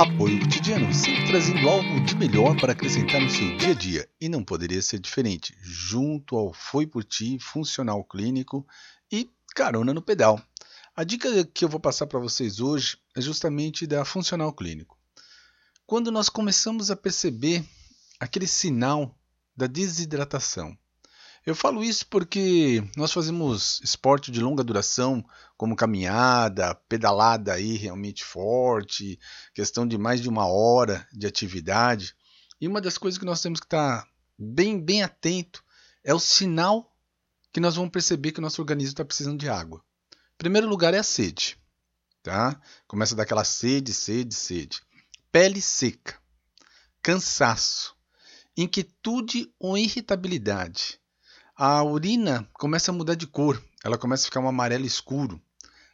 Apoio cotidiano, sempre trazendo algo de melhor para acrescentar no seu dia a dia. E não poderia ser diferente, junto ao Foi Por Ti, Funcional Clínico e Carona no Pedal. A dica que eu vou passar para vocês hoje é justamente da Funcional Clínico. Quando nós começamos a perceber aquele sinal da desidratação, eu falo isso porque nós fazemos esporte de longa duração, como caminhada, pedalada aí realmente forte, questão de mais de uma hora de atividade. E uma das coisas que nós temos que estar bem, bem atento é o sinal que nós vamos perceber que o nosso organismo está precisando de água. Primeiro lugar é a sede, tá? Começa daquela sede, sede, sede. Pele seca, cansaço, inquietude ou irritabilidade a urina começa a mudar de cor, ela começa a ficar um amarelo escuro.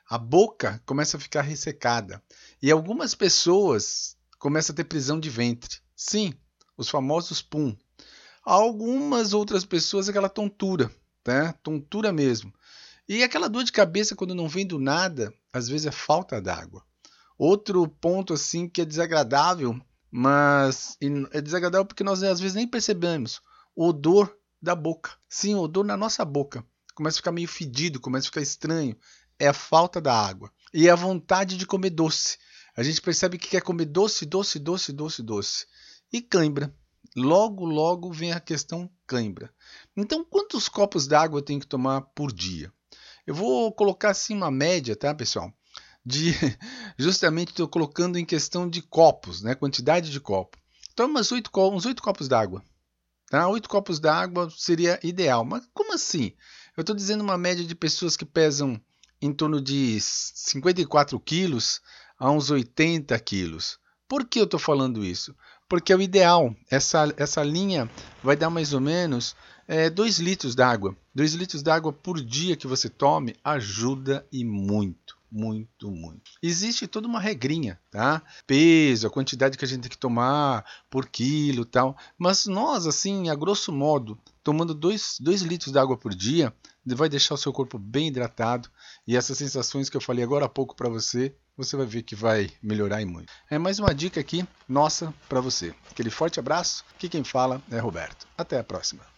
A boca começa a ficar ressecada. E algumas pessoas começam a ter prisão de ventre. Sim, os famosos pum. Algumas outras pessoas aquela tontura, tá? Tontura mesmo. E aquela dor de cabeça quando não vem do nada, às vezes é falta d'água. Outro ponto assim que é desagradável, mas é desagradável porque nós às vezes nem percebemos. O odor da boca. Sim, o odor na nossa boca. Começa a ficar meio fedido, começa a ficar estranho. É a falta da água. E a vontade de comer doce. A gente percebe que quer comer doce, doce, doce, doce, doce. E cãibra. Logo, logo vem a questão cãibra. Então, quantos copos d'água eu tenho que tomar por dia? Eu vou colocar assim uma média, tá, pessoal? De justamente estou colocando em questão de copos, né? Quantidade de copo. Toma oito, uns oito copos d'água. Tá? Oito copos d'água seria ideal. Mas como assim? Eu estou dizendo uma média de pessoas que pesam em torno de 54 quilos a uns 80 quilos. Por que eu estou falando isso? Porque é o ideal. Essa, essa linha vai dar mais ou menos 2 é, litros d'água. 2 litros d'água por dia que você tome ajuda e muito muito, muito. Existe toda uma regrinha, tá? Peso, a quantidade que a gente tem que tomar por quilo tal. Mas nós, assim, a grosso modo, tomando 2 litros de água por dia, vai deixar o seu corpo bem hidratado. E essas sensações que eu falei agora há pouco para você, você vai ver que vai melhorar e muito. É mais uma dica aqui, nossa, para você. Aquele forte abraço. Aqui quem fala é Roberto. Até a próxima.